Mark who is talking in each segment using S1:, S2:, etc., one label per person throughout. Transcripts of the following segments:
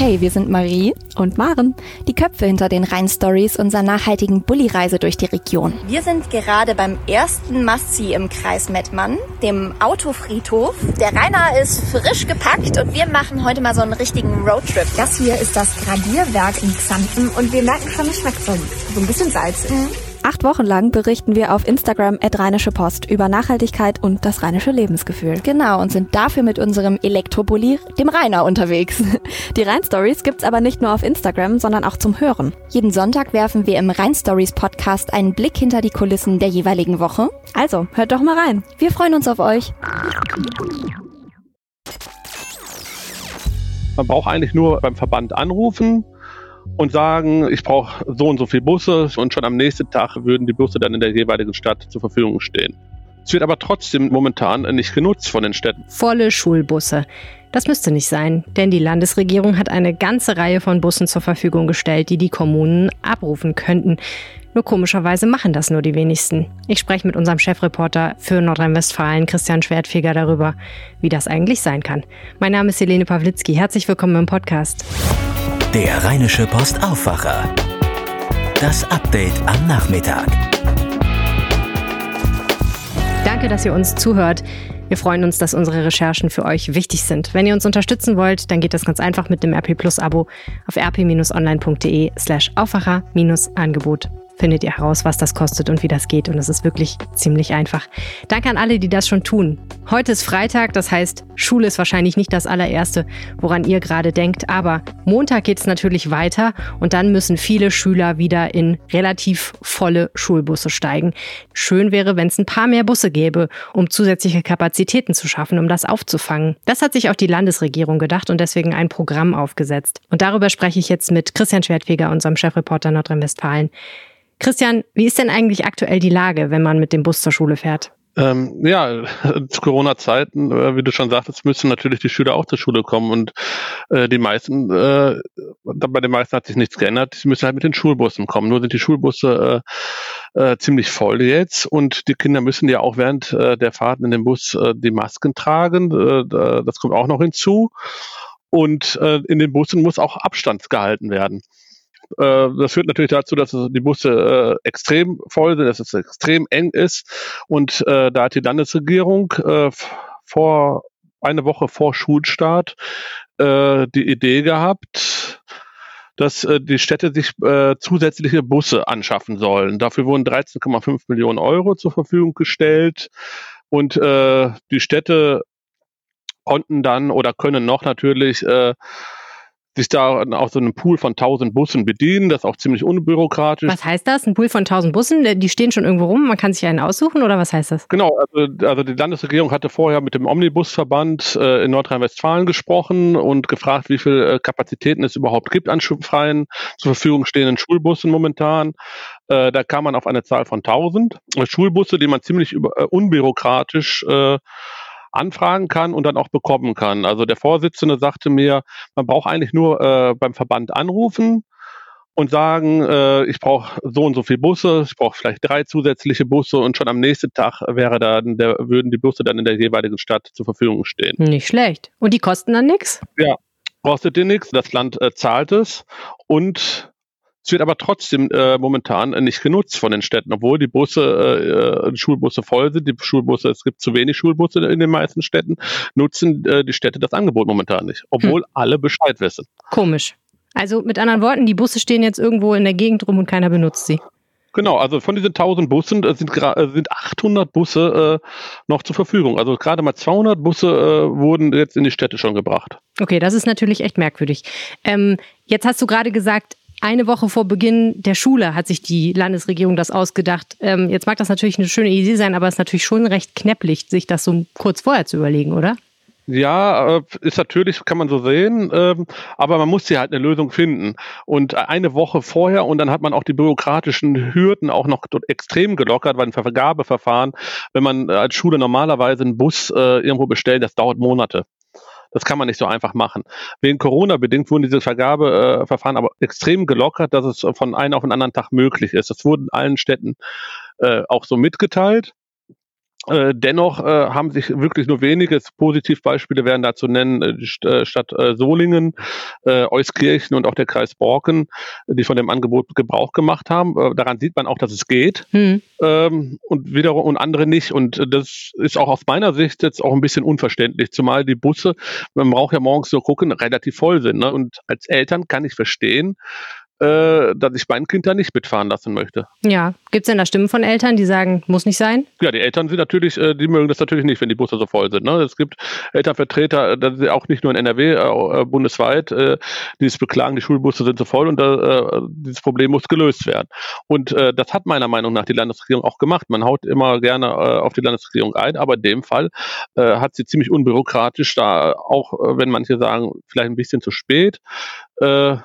S1: Hey, wir sind Marie
S2: und Maren,
S1: die Köpfe hinter den Rhein-Stories unserer nachhaltigen Bulli-Reise durch die Region. Wir sind gerade beim ersten Massi im Kreis Mettmann, dem Autofriedhof. Der Rainer ist frisch gepackt und wir machen heute mal so einen richtigen Roadtrip.
S2: Das hier ist das Gradierwerk in Xanten und wir merken schon, es schmeckt so, so ein bisschen salzig. Mhm.
S1: Acht Wochen lang berichten wir auf Instagram at Rheinische Post über Nachhaltigkeit und das rheinische Lebensgefühl. Genau, und sind dafür mit unserem Elektrobully, dem Rainer, unterwegs. Die Rhein-Stories gibt's aber nicht nur auf Instagram, sondern auch zum Hören. Jeden Sonntag werfen wir im Rhein-Stories Podcast einen Blick hinter die Kulissen der jeweiligen Woche. Also, hört doch mal rein. Wir freuen uns auf euch.
S3: Man braucht eigentlich nur beim Verband anrufen und sagen, ich brauche so und so viele Busse und schon am nächsten Tag würden die Busse dann in der jeweiligen Stadt zur Verfügung stehen. Es wird aber trotzdem momentan nicht genutzt von den Städten.
S4: Volle Schulbusse. Das müsste nicht sein, denn die Landesregierung hat eine ganze Reihe von Bussen zur Verfügung gestellt, die die Kommunen abrufen könnten. Nur komischerweise machen das nur die wenigsten. Ich spreche mit unserem Chefreporter für Nordrhein-Westfalen, Christian Schwertfeger, darüber, wie das eigentlich sein kann. Mein Name ist Helene Pawlitzki. Herzlich willkommen im Podcast.
S5: Der Rheinische Post Aufwacher. Das Update am Nachmittag.
S4: Danke, dass ihr uns zuhört. Wir freuen uns, dass unsere Recherchen für euch wichtig sind. Wenn ihr uns unterstützen wollt, dann geht das ganz einfach mit dem RP Plus Abo auf rp-online.de slash Aufwacher-Angebot findet ihr heraus, was das kostet und wie das geht. Und es ist wirklich ziemlich einfach. Danke an alle, die das schon tun. Heute ist Freitag, das heißt, Schule ist wahrscheinlich nicht das allererste, woran ihr gerade denkt. Aber Montag geht es natürlich weiter und dann müssen viele Schüler wieder in relativ volle Schulbusse steigen. Schön wäre, wenn es ein paar mehr Busse gäbe, um zusätzliche Kapazitäten zu schaffen, um das aufzufangen. Das hat sich auch die Landesregierung gedacht und deswegen ein Programm aufgesetzt. Und darüber spreche ich jetzt mit Christian Schwertfeger, unserem Chefreporter Nordrhein-Westfalen. Christian, wie ist denn eigentlich aktuell die Lage, wenn man mit dem Bus zur Schule fährt?
S3: Ähm, ja, zu Corona-Zeiten, äh, wie du schon sagtest, müssen natürlich die Schüler auch zur Schule kommen und äh, die meisten, äh, bei den meisten hat sich nichts geändert, sie müssen halt mit den Schulbussen kommen. Nur sind die Schulbusse äh, äh, ziemlich voll jetzt und die Kinder müssen ja auch während äh, der Fahrten in dem Bus äh, die Masken tragen. Äh, das kommt auch noch hinzu. Und äh, in den Bussen muss auch Abstand gehalten werden. Äh, das führt natürlich dazu, dass die Busse äh, extrem voll sind, dass es extrem eng ist. Und äh, da hat die Landesregierung vor eine Woche vor Schulstart die Idee gehabt, dass äh, die Städte sich äh, zusätzliche Busse anschaffen sollen. Dafür wurden 13,5 Millionen Euro zur Verfügung gestellt und äh, die Städte konnten dann oder können noch natürlich äh, sich da auch so einen Pool von 1000 Bussen bedienen. Das ist auch ziemlich unbürokratisch.
S4: Was heißt das? Ein Pool von 1000 Bussen? Die stehen schon irgendwo rum, man kann sich einen aussuchen oder was heißt das?
S3: Genau, also, also die Landesregierung hatte vorher mit dem Omnibusverband äh, in Nordrhein-Westfalen gesprochen und gefragt, wie viele äh, Kapazitäten es überhaupt gibt an freien zur Verfügung stehenden Schulbussen momentan. Äh, da kam man auf eine Zahl von 1000 Schulbusse, die man ziemlich über, äh, unbürokratisch äh, anfragen kann und dann auch bekommen kann. Also der Vorsitzende sagte mir, man braucht eigentlich nur äh, beim Verband anrufen und sagen, äh, ich brauche so und so viele Busse, ich brauche vielleicht drei zusätzliche Busse und schon am nächsten Tag wäre dann der, würden die Busse dann in der jeweiligen Stadt zur Verfügung stehen.
S4: Nicht schlecht. Und die kosten dann nichts?
S3: Ja, kostet dir nichts. Das Land äh, zahlt es und es wird aber trotzdem äh, momentan nicht genutzt von den Städten, obwohl die Busse, äh, die Schulbusse voll sind. Die Schulbusse, es gibt zu wenig Schulbusse in den meisten Städten, nutzen äh, die Städte das Angebot momentan nicht, obwohl hm. alle Bescheid wissen.
S4: Komisch. Also mit anderen Worten, die Busse stehen jetzt irgendwo in der Gegend rum und keiner benutzt sie.
S3: Genau, also von diesen 1000 Bussen äh, sind, äh, sind 800 Busse äh, noch zur Verfügung. Also gerade mal 200 Busse äh, wurden jetzt in die Städte schon gebracht.
S4: Okay, das ist natürlich echt merkwürdig. Ähm, jetzt hast du gerade gesagt, eine Woche vor Beginn der Schule hat sich die Landesregierung das ausgedacht. Ähm, jetzt mag das natürlich eine schöne Idee sein, aber es ist natürlich schon recht knäpplich, sich das so kurz vorher zu überlegen, oder?
S3: Ja, äh, ist natürlich, kann man so sehen, ähm, aber man muss hier halt eine Lösung finden. Und eine Woche vorher und dann hat man auch die bürokratischen Hürden auch noch extrem gelockert, weil ein Vergabeverfahren, wenn man als Schule normalerweise einen Bus äh, irgendwo bestellt, das dauert Monate. Das kann man nicht so einfach machen. Wegen Corona bedingt wurden diese Vergabeverfahren aber extrem gelockert, dass es von einem auf den anderen Tag möglich ist. Das wurde in allen Städten äh, auch so mitgeteilt. Äh, dennoch äh, haben sich wirklich nur wenige Positivbeispiele werden da zu nennen, äh, die äh, Stadt äh, Solingen, Euskirchen und auch der Kreis Borken, die von dem Angebot Gebrauch gemacht haben. Daran sieht man auch, dass es geht hm. ähm, und wiederum und andere nicht. Und das ist auch aus meiner Sicht jetzt auch ein bisschen unverständlich, zumal die Busse, man braucht ja morgens so gucken, relativ voll sind. Ne? Und als Eltern kann ich verstehen, äh, dass ich mein Kind da nicht mitfahren lassen möchte.
S4: Ja, gibt es denn da Stimmen von Eltern, die sagen, muss nicht sein?
S3: Ja, die Eltern sind natürlich, äh, die mögen das natürlich nicht, wenn die Busse so voll sind. Ne? Es gibt Elternvertreter, äh, das auch nicht nur in NRW, äh, bundesweit, äh, die es beklagen, die Schulbusse sind so voll und äh, dieses Problem muss gelöst werden. Und äh, das hat meiner Meinung nach die Landesregierung auch gemacht. Man haut immer gerne äh, auf die Landesregierung ein, aber in dem Fall äh, hat sie ziemlich unbürokratisch da, auch äh, wenn manche sagen, vielleicht ein bisschen zu spät, äh,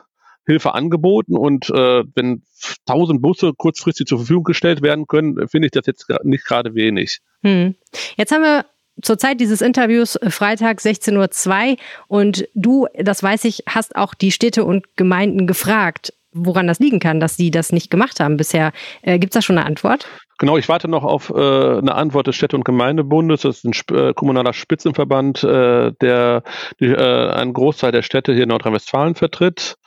S3: Hilfe angeboten und äh, wenn tausend Busse kurzfristig zur Verfügung gestellt werden können, finde ich das jetzt nicht gerade wenig.
S4: Hm. Jetzt haben wir zur Zeit dieses Interviews äh, Freitag 16.02 Uhr und du, das weiß ich, hast auch die Städte und Gemeinden gefragt, woran das liegen kann, dass sie das nicht gemacht haben bisher. Äh, Gibt es da schon eine Antwort?
S3: Genau, ich warte noch auf äh, eine Antwort des Städte- und Gemeindebundes. Das ist ein Sp äh, kommunaler Spitzenverband, äh, der die, äh, einen Großteil der Städte hier in Nordrhein-Westfalen vertritt.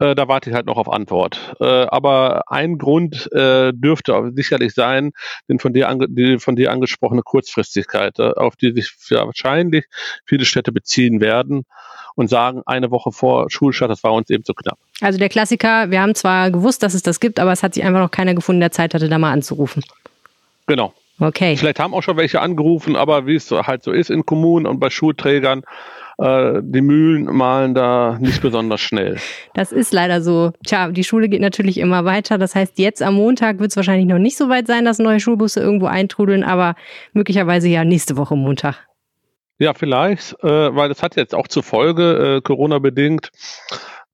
S3: Äh, da warte ich halt noch auf Antwort. Äh, aber ein Grund äh, dürfte sicherlich sein, den von dir, die von dir angesprochene Kurzfristigkeit, äh, auf die sich wahrscheinlich viele Städte beziehen werden und sagen, eine Woche vor Schulstart, das war uns eben zu knapp.
S4: Also der Klassiker, wir haben zwar gewusst, dass es das gibt, aber es hat sich einfach noch keiner gefunden, der Zeit hatte, da mal anzurufen.
S3: Genau.
S4: Okay.
S3: Vielleicht haben auch schon welche angerufen, aber wie es halt so ist in Kommunen und bei Schulträgern, äh, die Mühlen malen da nicht besonders schnell.
S4: Das ist leider so. Tja, die Schule geht natürlich immer weiter. Das heißt, jetzt am Montag wird es wahrscheinlich noch nicht so weit sein, dass neue Schulbusse irgendwo eintrudeln, aber möglicherweise ja nächste Woche Montag.
S3: Ja, vielleicht, äh, weil das hat jetzt auch zur Folge, äh, Corona-bedingt,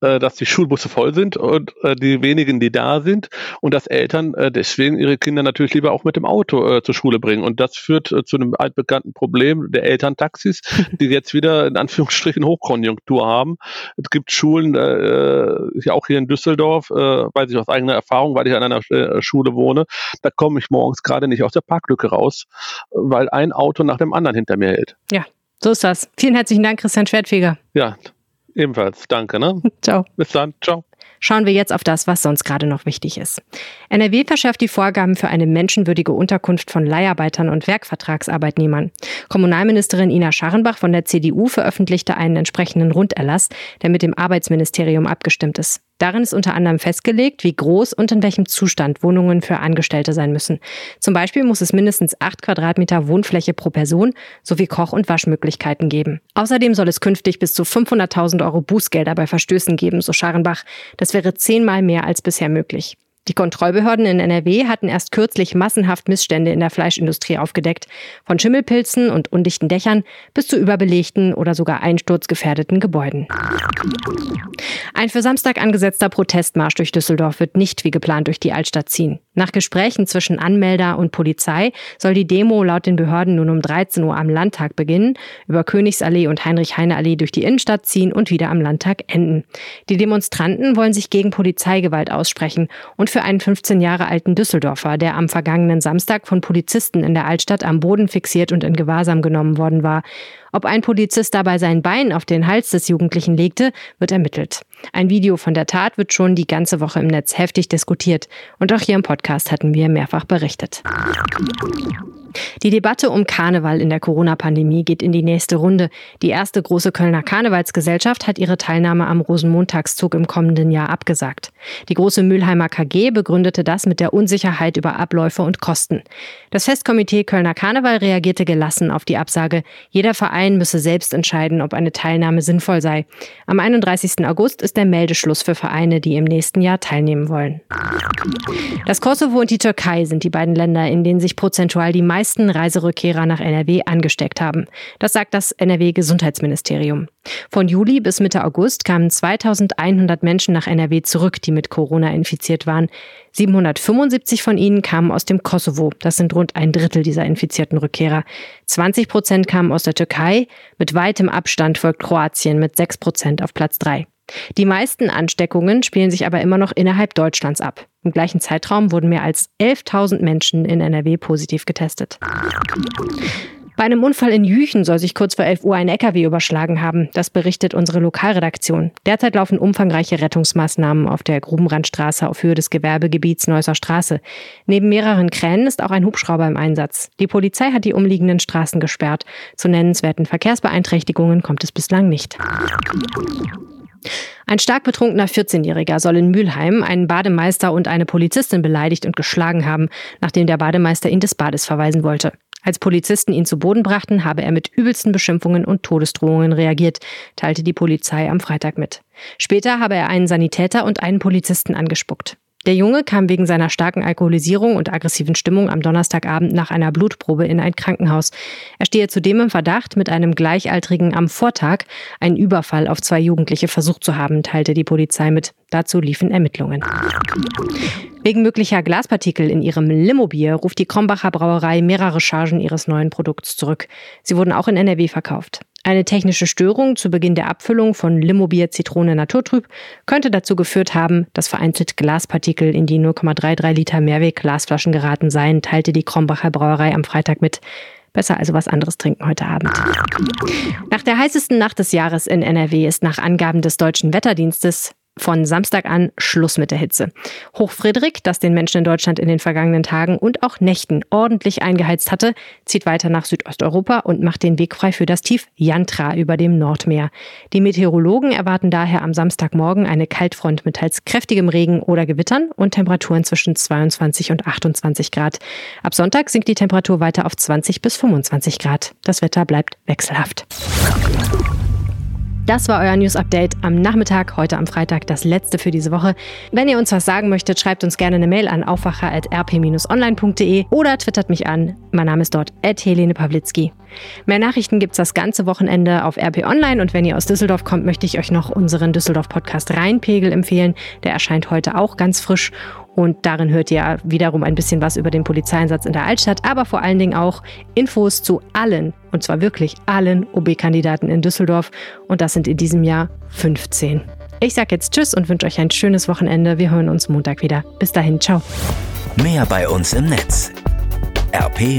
S3: äh, dass die Schulbusse voll sind und äh, die wenigen, die da sind und dass Eltern äh, deswegen ihre Kinder natürlich lieber auch mit dem Auto äh, zur Schule bringen. Und das führt äh, zu einem altbekannten Problem der Elterntaxis, die jetzt wieder in Anführungsstrichen Hochkonjunktur haben. Es gibt Schulen, äh, ja auch hier in Düsseldorf, äh, weiß ich aus eigener Erfahrung, weil ich an einer äh, Schule wohne, da komme ich morgens gerade nicht aus der Parklücke raus, weil ein Auto nach dem anderen hinter mir hält.
S4: Ja, so ist das. Vielen herzlichen Dank, Christian Schwertfeger.
S3: Ja, Ebenfalls, danke. Ne?
S4: Ciao.
S3: Bis dann, ciao.
S4: Schauen wir jetzt auf das, was sonst gerade noch wichtig ist. NRW verschärft die Vorgaben für eine menschenwürdige Unterkunft von Leiharbeitern und Werkvertragsarbeitnehmern. Kommunalministerin Ina Scharrenbach von der CDU veröffentlichte einen entsprechenden Runderlass, der mit dem Arbeitsministerium abgestimmt ist. Darin ist unter anderem festgelegt, wie groß und in welchem Zustand Wohnungen für Angestellte sein müssen. Zum Beispiel muss es mindestens acht Quadratmeter Wohnfläche pro Person sowie Koch- und Waschmöglichkeiten geben. Außerdem soll es künftig bis zu 500.000 Euro Bußgelder bei Verstößen geben, so Scharenbach. Das wäre zehnmal mehr als bisher möglich. Die Kontrollbehörden in NRW hatten erst kürzlich massenhaft Missstände in der Fleischindustrie aufgedeckt. Von Schimmelpilzen und undichten Dächern bis zu überbelegten oder sogar einsturzgefährdeten Gebäuden. Ein für Samstag angesetzter Protestmarsch durch Düsseldorf wird nicht wie geplant durch die Altstadt ziehen. Nach Gesprächen zwischen Anmelder und Polizei soll die Demo laut den Behörden nun um 13 Uhr am Landtag beginnen, über Königsallee und Heinrich-Heine-Allee durch die Innenstadt ziehen und wieder am Landtag enden. Die Demonstranten wollen sich gegen Polizeigewalt aussprechen und für einen 15 Jahre alten Düsseldorfer, der am vergangenen Samstag von Polizisten in der Altstadt am Boden fixiert und in Gewahrsam genommen worden war. Ob ein Polizist dabei sein Bein auf den Hals des Jugendlichen legte, wird ermittelt. Ein Video von der Tat wird schon die ganze Woche im Netz heftig diskutiert. Und auch hier im Podcast hatten wir mehrfach berichtet. Die Debatte um Karneval in der Corona-Pandemie geht in die nächste Runde. Die erste große Kölner Karnevalsgesellschaft hat ihre Teilnahme am Rosenmontagszug im kommenden Jahr abgesagt. Die große Mülheimer KG begründete das mit der Unsicherheit über Abläufe und Kosten. Das Festkomitee Kölner Karneval reagierte gelassen auf die Absage. Jeder Verein müsse selbst entscheiden, ob eine Teilnahme sinnvoll sei. Am 31. August ist der Meldeschluss für Vereine, die im nächsten Jahr teilnehmen wollen. Das Kosovo und die Türkei sind die beiden Länder, in denen sich prozentual die meisten Reiserückkehrer nach NRW angesteckt haben. Das sagt das NRW-Gesundheitsministerium. Von Juli bis Mitte August kamen 2100 Menschen nach NRW zurück, die mit Corona infiziert waren. 775 von ihnen kamen aus dem Kosovo. Das sind rund ein Drittel dieser infizierten Rückkehrer. 20 Prozent kamen aus der Türkei. Mit weitem Abstand folgt Kroatien mit 6 Prozent auf Platz 3. Die meisten Ansteckungen spielen sich aber immer noch innerhalb Deutschlands ab. Im gleichen Zeitraum wurden mehr als 11.000 Menschen in NRW positiv getestet. Bei einem Unfall in Jüchen soll sich kurz vor 11 Uhr ein LKW überschlagen haben. Das berichtet unsere Lokalredaktion. Derzeit laufen umfangreiche Rettungsmaßnahmen auf der Grubenrandstraße auf Höhe des Gewerbegebiets Neusser Straße. Neben mehreren Kränen ist auch ein Hubschrauber im Einsatz. Die Polizei hat die umliegenden Straßen gesperrt. Zu nennenswerten Verkehrsbeeinträchtigungen kommt es bislang nicht. Ein stark betrunkener 14-Jähriger soll in Mülheim einen Bademeister und eine Polizistin beleidigt und geschlagen haben, nachdem der Bademeister ihn des Bades verweisen wollte. Als Polizisten ihn zu Boden brachten, habe er mit übelsten Beschimpfungen und Todesdrohungen reagiert, teilte die Polizei am Freitag mit. Später habe er einen Sanitäter und einen Polizisten angespuckt. Der Junge kam wegen seiner starken Alkoholisierung und aggressiven Stimmung am Donnerstagabend nach einer Blutprobe in ein Krankenhaus. Er stehe zudem im Verdacht, mit einem Gleichaltrigen am Vortag einen Überfall auf zwei Jugendliche versucht zu haben, teilte die Polizei mit. Dazu liefen Ermittlungen. Wegen möglicher Glaspartikel in ihrem Limobier ruft die Krombacher Brauerei mehrere Chargen ihres neuen Produkts zurück. Sie wurden auch in NRW verkauft. Eine technische Störung zu Beginn der Abfüllung von Limobier Zitrone Naturtrüb könnte dazu geführt haben, dass vereinzelt Glaspartikel in die 0,33 Liter Mehrweg-Glasflaschen geraten seien, teilte die Krombacher Brauerei am Freitag mit. Besser also was anderes trinken heute Abend. Nach der heißesten Nacht des Jahres in NRW ist nach Angaben des Deutschen Wetterdienstes von Samstag an Schluss mit der Hitze. Hochfriedrich, das den Menschen in Deutschland in den vergangenen Tagen und auch Nächten ordentlich eingeheizt hatte, zieht weiter nach Südosteuropa und macht den Weg frei für das Tief Yantra über dem Nordmeer. Die Meteorologen erwarten daher am Samstagmorgen eine Kaltfront mit teils kräftigem Regen oder Gewittern und Temperaturen zwischen 22 und 28 Grad. Ab Sonntag sinkt die Temperatur weiter auf 20 bis 25 Grad. Das Wetter bleibt wechselhaft. Das war euer News Update am Nachmittag, heute am Freitag, das letzte für diese Woche. Wenn ihr uns was sagen möchtet, schreibt uns gerne eine Mail an aufwacher.rp-online.de oder twittert mich an. Mein Name ist dort Helene Pawlitzki. Mehr Nachrichten gibt es das ganze Wochenende auf RP Online und wenn ihr aus Düsseldorf kommt, möchte ich euch noch unseren Düsseldorf-Podcast Rheinpegel empfehlen. Der erscheint heute auch ganz frisch und darin hört ihr wiederum ein bisschen was über den Polizeieinsatz in der Altstadt, aber vor allen Dingen auch Infos zu allen, und zwar wirklich allen OB-Kandidaten in Düsseldorf. Und das sind in diesem Jahr 15. Ich sage jetzt Tschüss und wünsche euch ein schönes Wochenende. Wir hören uns Montag wieder. Bis dahin, ciao.
S5: Mehr bei uns im Netz rp-online.de